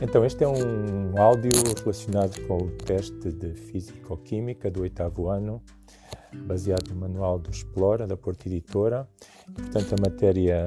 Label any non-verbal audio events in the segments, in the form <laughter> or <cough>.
Então, este é um áudio relacionado com o teste de Físico-Química do oitavo ano, baseado no manual do Explora, da Porta Editora. Portanto, a matéria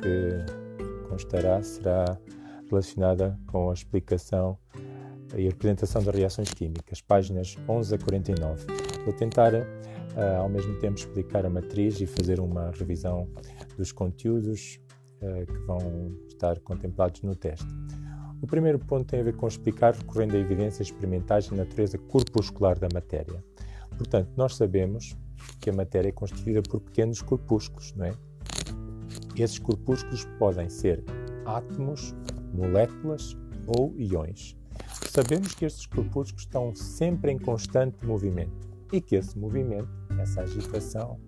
que constará será relacionada com a explicação e a representação das reações químicas, páginas 11 a 49. Vou tentar, uh, ao mesmo tempo, explicar a matriz e fazer uma revisão dos conteúdos uh, que vão estar contemplados no teste. O primeiro ponto tem a ver com explicar, recorrendo a evidências experimentais de natureza corpuscular da matéria. Portanto, nós sabemos que a matéria é constituída por pequenos corpúsculos, não é? Esses corpúsculos podem ser átomos, moléculas ou íons. Sabemos que estes corpúsculos estão sempre em constante movimento e que esse movimento, essa agitação,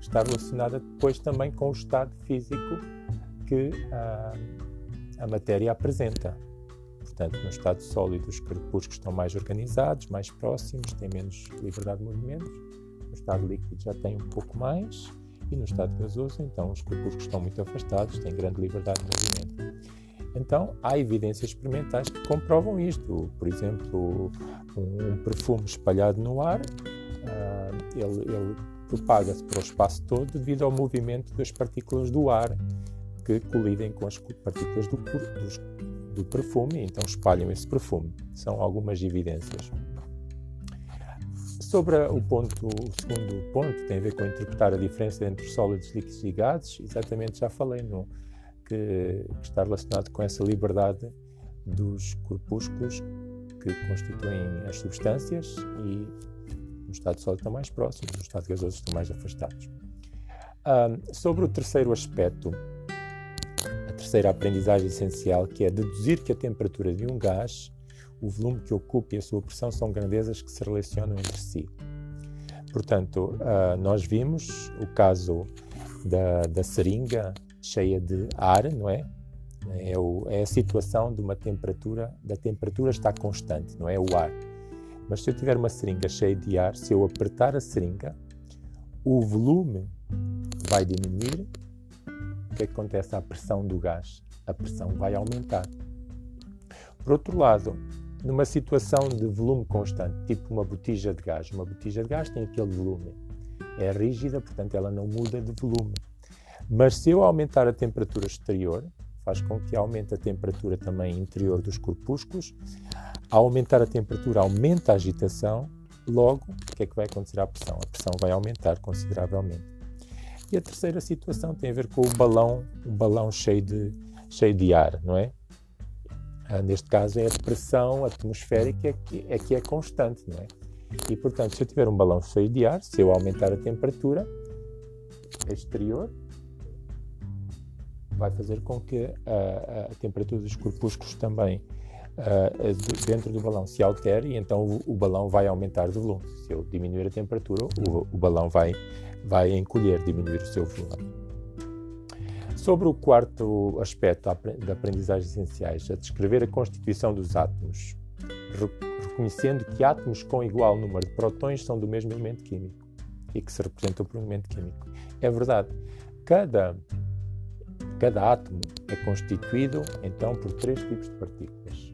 está relacionada depois também com o estado físico que a, a matéria apresenta. Portanto, no estado sólido, os corpúsculos estão mais organizados, mais próximos, têm menos liberdade de movimentos. No estado líquido já tem um pouco mais. E no estado gasoso, então, os corpúsculos estão muito afastados, têm grande liberdade de movimento. Então, há evidências experimentais que comprovam isto. Por exemplo, um, perfume espalhado no ar, uh, ele, ele propaga-se para o espaço todo devido ao movimento das partículas do ar que colidem com as partículas do, dos do perfume, então espalham esse perfume. São algumas evidências. Sobre o ponto, o segundo ponto, tem a ver com interpretar a diferença entre sólidos, líquidos e gases. Exatamente, já falei no que, que está relacionado com essa liberdade dos corpúsculos que constituem as substâncias e no estado sólido estão mais próximos, no estado gasoso estão mais afastados. Um, sobre o terceiro aspecto, terceira aprendizagem essencial, que é deduzir que a temperatura de um gás, o volume que ocupa e a sua pressão são grandezas que se relacionam entre si. Portanto, uh, nós vimos o caso da, da seringa cheia de ar, não é? É, o, é, a situação de uma temperatura, da temperatura está constante, não é? O ar. Mas se eu tiver uma seringa cheia de ar, se eu apertar a seringa, o volume vai diminuir o que, é que acontece à pressão do gás? A pressão vai aumentar. Por outro lado, numa situação de volume constante, tipo uma botija de gás, uma botija de gás tem aquele volume. É rígida, portanto ela não muda de volume. Mas se eu aumentar a temperatura exterior, faz com que aumente a temperatura também interior dos corpúsculos. Ao aumentar a temperatura, aumenta a agitação. Logo, o que é que vai acontecer à pressão? A pressão vai aumentar consideravelmente. E a terceira situação tem a ver com o balão, um balão cheio de, cheio de ar, não é? Ah, neste caso é a pressão atmosférica que, é que é constante, não é? E portanto, se eu tiver um balão cheio de ar, se eu aumentar a temperatura exterior, vai fazer com que a, a temperatura dos corpúsculos também uh, dentro do balão se altere e então o, o, balão vai aumentar de volume. Se eu diminuir a temperatura, o, o balão vai, vai encolher, diminuir o seu volume. Sobre o quarto aspecto da aprendizagem essenciais, a descrever a constituição dos átomos, reconhecendo que átomos com igual número de prótons são do mesmo elemento químico e que se representam por um elemento químico. É verdade, cada, cada átomo é constituído então por três tipos de partículas: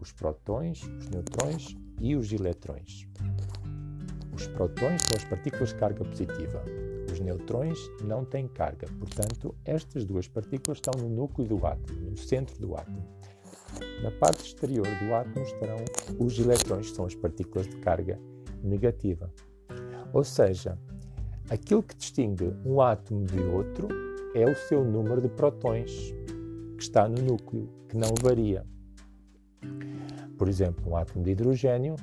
os protões, os neutrões e os eletrões. Os protões são as partículas de carga positiva. Os neutrões não têm carga, portanto, estas duas partículas estão no núcleo do átomo, no centro do átomo. Na parte exterior do átomo estarão os eletrões, que são as partículas de carga negativa. Ou seja, aquilo que distingue um átomo de outro é o seu número de protões, que está no núcleo, que não varia. Por exemplo, um átomo de hidrogênio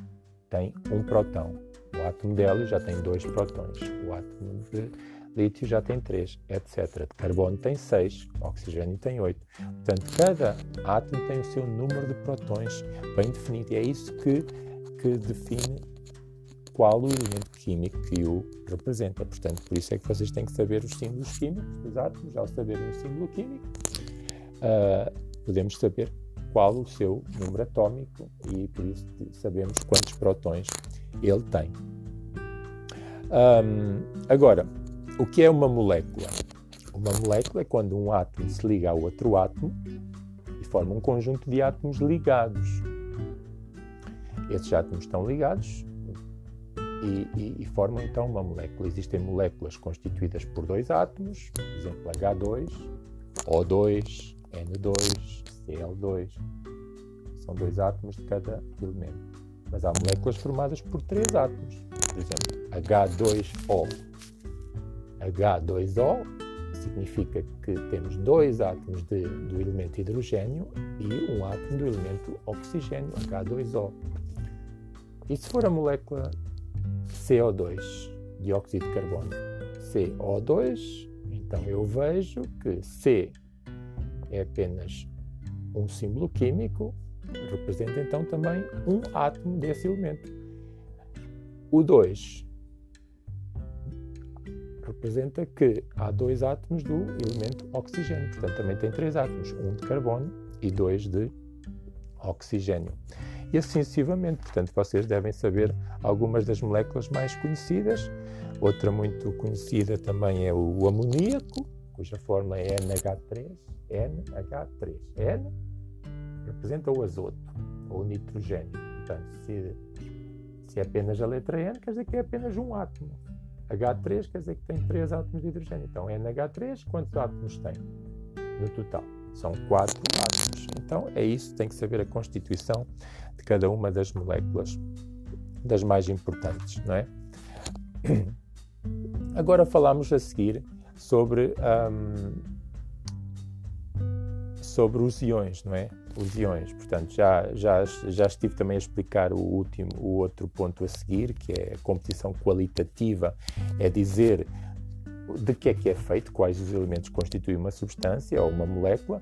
tem um próton, o átomo de hélio já tem dois prótons, o átomo de lítio já tem três, etc. De carbono tem seis, oxigênio tem oito. Portanto, cada átomo tem o seu número de prótons bem definido e é isso que, que define qual o elemento químico que o representa. Portanto, por isso é que vocês têm que saber os símbolos químicos dos átomos. Ao saberem o símbolo químico, uh, podemos saber qual o seu número atômico e por isso sabemos quantos prótons ele tem. Um, agora, o que é uma molécula? Uma molécula é quando um átomo se liga a outro átomo forma um conjunto de átomos ligados. Esses átomos estão ligados e, e, e, formam então uma molécula. Existem moléculas constituídas por dois átomos, por exemplo, H2, O2, N2, Cl2. São dois átomos de cada elemento. Mas há moléculas formadas por três átomos. Por exemplo, H2O. H2O significa que temos dois átomos de, do elemento hidrogênio e um átomo do elemento oxigênio, H2O. E se for a molécula CO2, dióxido de carbono, CO2, então eu vejo que C é apenas um símbolo químico, representa então também um átomo desse elemento. O 2 representa que há dois átomos do elemento oxigênio, portanto também tem três átomos, um de carbono e dois de oxigênio e assim sucessivamente. Portanto, vocês devem saber algumas das moléculas mais conhecidas. Outra muito conhecida também é o amoníaco, cuja forma é NH3. NH3. N representa o azoto ou nitrogênio. Portanto, se, se é apenas a letra N, quer dizer que é apenas um átomo. H3 quer dizer que tem três átomos de hidrogênio. Então, NH3, quantos átomos tem no total? São quatro átomos. Então, é isso, tem que saber a constituição de cada uma das moléculas, das mais importantes, não é? <clears throat> Agora falamos a seguir sobre, um, sobre os iões, não é? Os iões, portanto, já, já, já estive também a explicar o último, o outro ponto a seguir, que é a competição qualitativa, é dizer de que é que é feito, quais os elementos constituem uma substância ou uma molécula,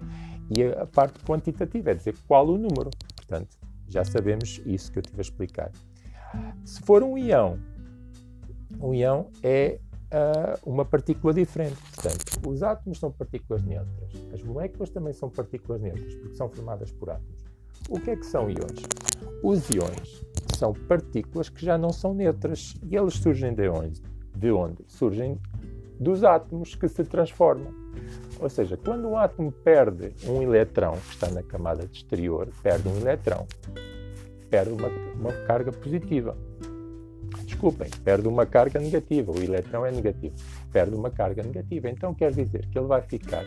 e a parte quantitativa é dizer qual o número. Portanto, já sabemos isso que eu tive a explicar. Se for um íon, um íon é uh, uma partícula diferente. Portanto, os átomos são partículas neutras. As moléculas também são partículas neutras, porque são formadas por átomos. O que é que são íons? Os íons são partículas que já não são neutras. E eles surgem de onde? De onde? Surgem dos átomos que se transformam. Ou seja, quando um átomo perde um eletrão, que está na camada exterior, perde um eletrão, perde uma, uma carga positiva. Desculpem, perde uma carga negativa. O eletrão é negativo. Perde uma carga negativa. Então quer dizer que ele vai ficar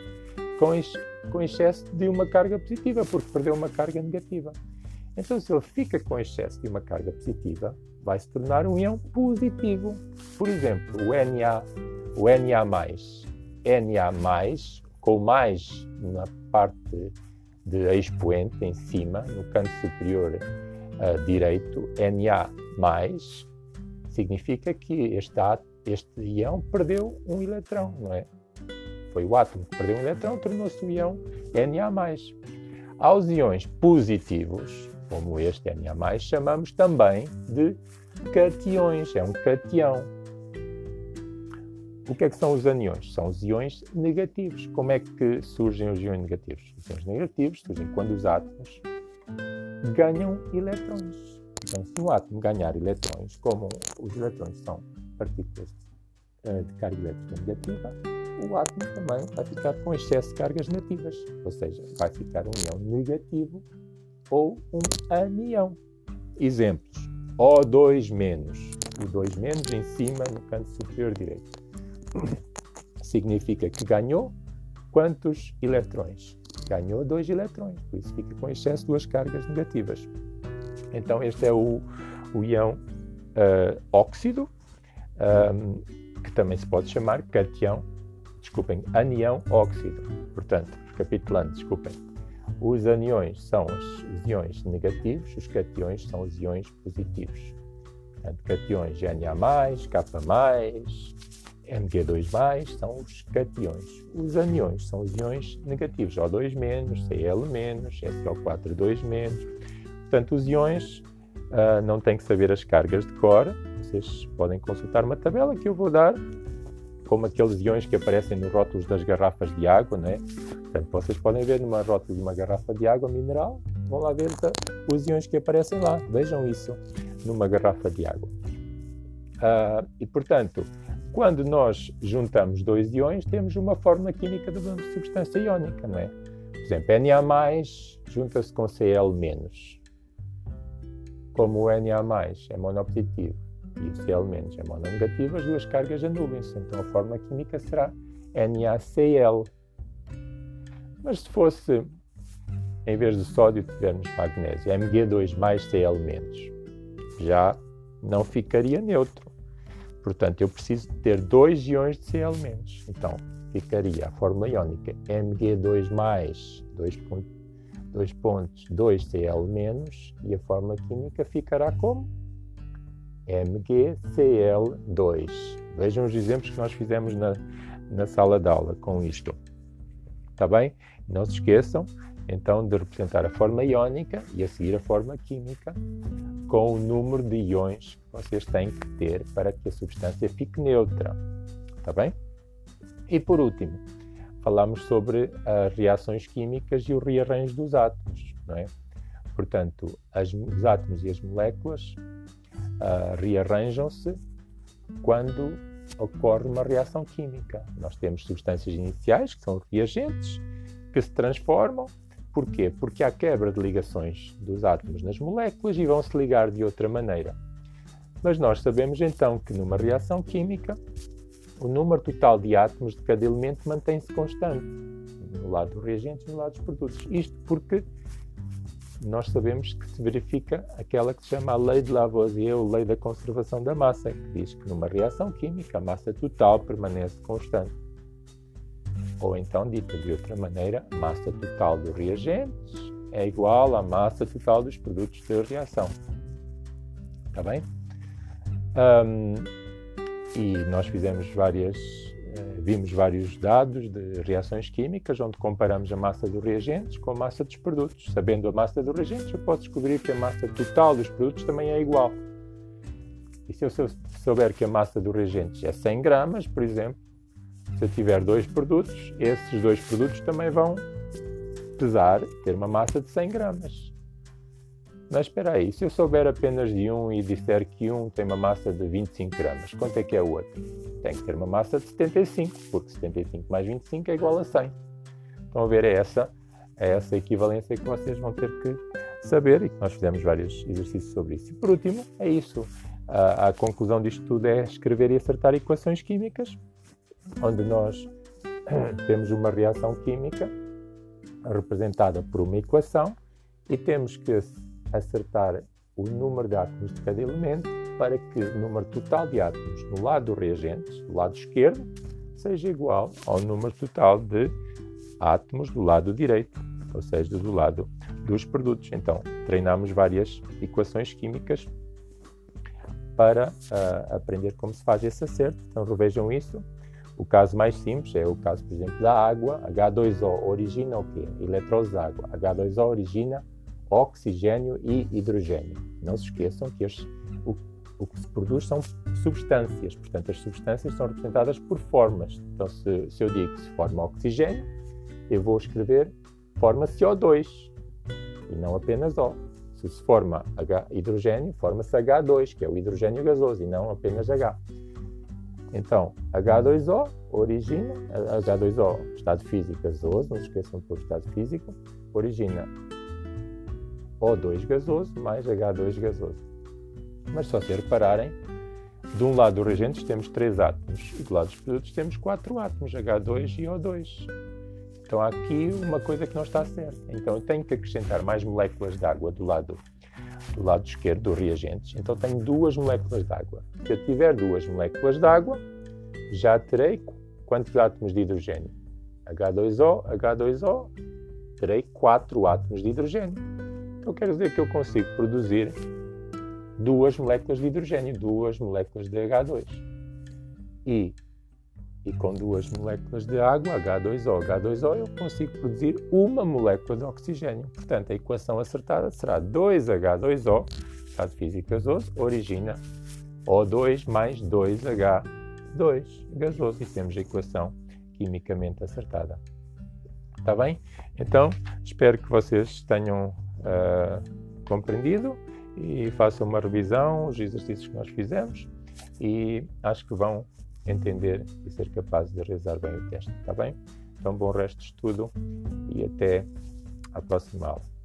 com, ex, com excesso de uma carga positiva, porque perdeu uma carga negativa. Então, se ele fica com excesso de uma carga positiva, vai se tornar um íon positivo. Por exemplo, o Na, o Na+, Na+, com mais na parte de expoente, em cima, no canto superior uh, direito, Na+, significa que este, este íon perdeu um eletrão, não é? Foi o átomo que perdeu um eletrão, tornou-se o íon Na+. Aos íons positivos, como este Na+, chamamos também de cationes, é um cation. O que é que são os aniões? São os íons negativos. Como é que surgem os íons negativos? Os íons negativos surgem quando os átomos ganham eletrões. Então, se um átomo ganhar eletrões, como os eletrões são partículas uh, de carga elétrica negativa, o átomo também vai ficar com excesso de cargas negativas, ou seja, vai ficar um íon negativo ou um anião. Exemplos: O2-, o 2- em cima no canto superior direito. <coughs> Significa que ganhou quantos eletrões? Ganhou dois eletrões, por isso fica com excesso duas cargas negativas. Então, este é o, o íon uh, óxido, um, que também se pode chamar cation, desculpem, anião óxido. Portanto, recapitulando, desculpem, os aniões são os, os íons negativos, os cations são os íons positivos. Portanto, cations Na+, K+, Mg2+, são os cations. Os aniões são os íons negativos, O2-, Cl-, SO4-2-. Portanto, os íons uh, não têm que saber as cargas de cor, vocês podem consultar uma tabela que eu vou dar como aqueles iões que aparecem nos rótulos das garrafas de água, né? Portanto, vocês podem ver numa rótula de uma garrafa de água mineral, vão lá ver os iões que aparecem lá. Vejam isso numa garrafa de água. Uh, e, portanto, quando nós juntamos dois iões, temos uma fórmula química de uma substância iónica, não é? exemplo, Na junta-se com Cl-. Como o Na é monopositivo e o Cl- é mononegativo, as duas cargas anulam-se, então a forma química será NaCl. Mas se fosse, em vez de sódio, tivermos magnésio, Mg2 mais Cl-, já não ficaria neutro. Portanto, eu preciso ter dois íons de Cl-. Então, ficaria a fórmula iónica Mg2+, 2.2 dois pontos, 2Cl- e a fórmula química ficará como MgCl2. Vejam os exemplos que nós fizemos na, na sala de aula com isto. Está bem? Não se esqueçam então de representar a forma iónica e a seguir a forma química com o número de iões que vocês têm que ter para que a substância fique neutra. Está bem? E por último, falamos sobre as reações químicas e o rearranjo dos átomos. Não é? Portanto, as, os átomos e as moléculas uh, rearranjam-se quando ocorre uma reação química. Nós temos substâncias iniciais, que são reagentes, que se transformam. Porquê? Porque há quebra de ligações dos átomos nas moléculas e vão se ligar de outra maneira. Mas nós sabemos então que numa reação química o número total de átomos de cada elemento mantém-se constante, no lado dos reagentes e no lado dos produtos. Isto porque nós sabemos que se verifica aquela que se chama a lei de Lavoisier, ou lei da conservação da massa, que diz que numa reação química a massa total permanece constante. Ou então, dita de outra maneira, a massa total dos reagentes é igual à massa total dos produtos de reação. Está bem? Um, e nós fizemos várias, eh, vimos vários dados de reações químicas onde comparamos a massa dos reagentes com a massa dos produtos. Sabendo a massa dos reagentes, eu posso descobrir que a massa total dos produtos também é igual. E se eu souber que a massa dos reagentes é 100 gramas, por exemplo, se eu tiver dois produtos, esses dois produtos também vão pesar, ter uma massa de 100 gramas. Mas espera aí, se eu souber apenas de um e disser que um tem uma massa de 25 gramas, quanto é que é o outro? Tem que ter uma massa de 75, porque 75 mais 25 é igual a 100. Estão a ver, é essa, é essa equivalência que vocês vão ter que saber e que nós fizemos vários exercícios sobre isso. E por último, é isso. A, a conclusão disto tudo é escrever e acertar equações químicas, onde nós <clears throat> temos uma reação química representada por uma equação e temos que acertar o número de átomos de cada elemento para que o número total de átomos no lado dos reagentes, do lado esquerdo, seja igual ao número total de átomos do lado direito, ou seja, do lado dos produtos. Então, treinamos várias equações químicas para uh, aprender como se faz esse acerto. Então, revejam isso. O caso mais simples é o caso, por exemplo, da água. H2O origina o quê? Eletrólise de água. H2O origina oxigênio e hidrogênio. Não se esqueçam que o, o, que se produz são substâncias, portanto, as substâncias são representadas por formas. Então, se, se eu digo que se forma oxigênio, eu vou escrever forma CO2 e não apenas O. Se se forma H, hidrogênio, forma-se H2, que é o hidrogênio gasoso, e não apenas H. Então, H2O origina, H2O, estado físico gasoso, não se esqueçam pôr estado físico, origina o2 gasoso mais H2 gasoso. Mas só se repararem, de um lado dos reagentes temos três átomos e do lado dos produtos temos quatro átomos, H2 e O2. Então há aqui uma coisa que não está certa. Então eu tenho que acrescentar mais moléculas de água do lado, do lado esquerdo dos reagentes. Então tenho duas moléculas de água. Se eu tiver duas moléculas de água, já terei quantos átomos de hidrogênio? H2O, H2O, terei quatro átomos de hidrogênio. Então quer dizer que eu consigo produzir duas moléculas de hidrogênio, duas moléculas de H2. E, e com duas moléculas de água, H2O, H2O, eu consigo produzir uma molécula de oxigênio. Portanto, a equação acertada será 2H2O, estado físico gasoso, origina O2 mais 2H2 gasoso. E temos a equação quimicamente acertada. Está bem? Então, espero que vocês tenham uh, compreendido e façam uma revisão, os exercícios que nós fizemos e acho que vão entender e ser capazes de realizar bem o teste, está bem? Então, bom resto de estudo e até à próxima aula.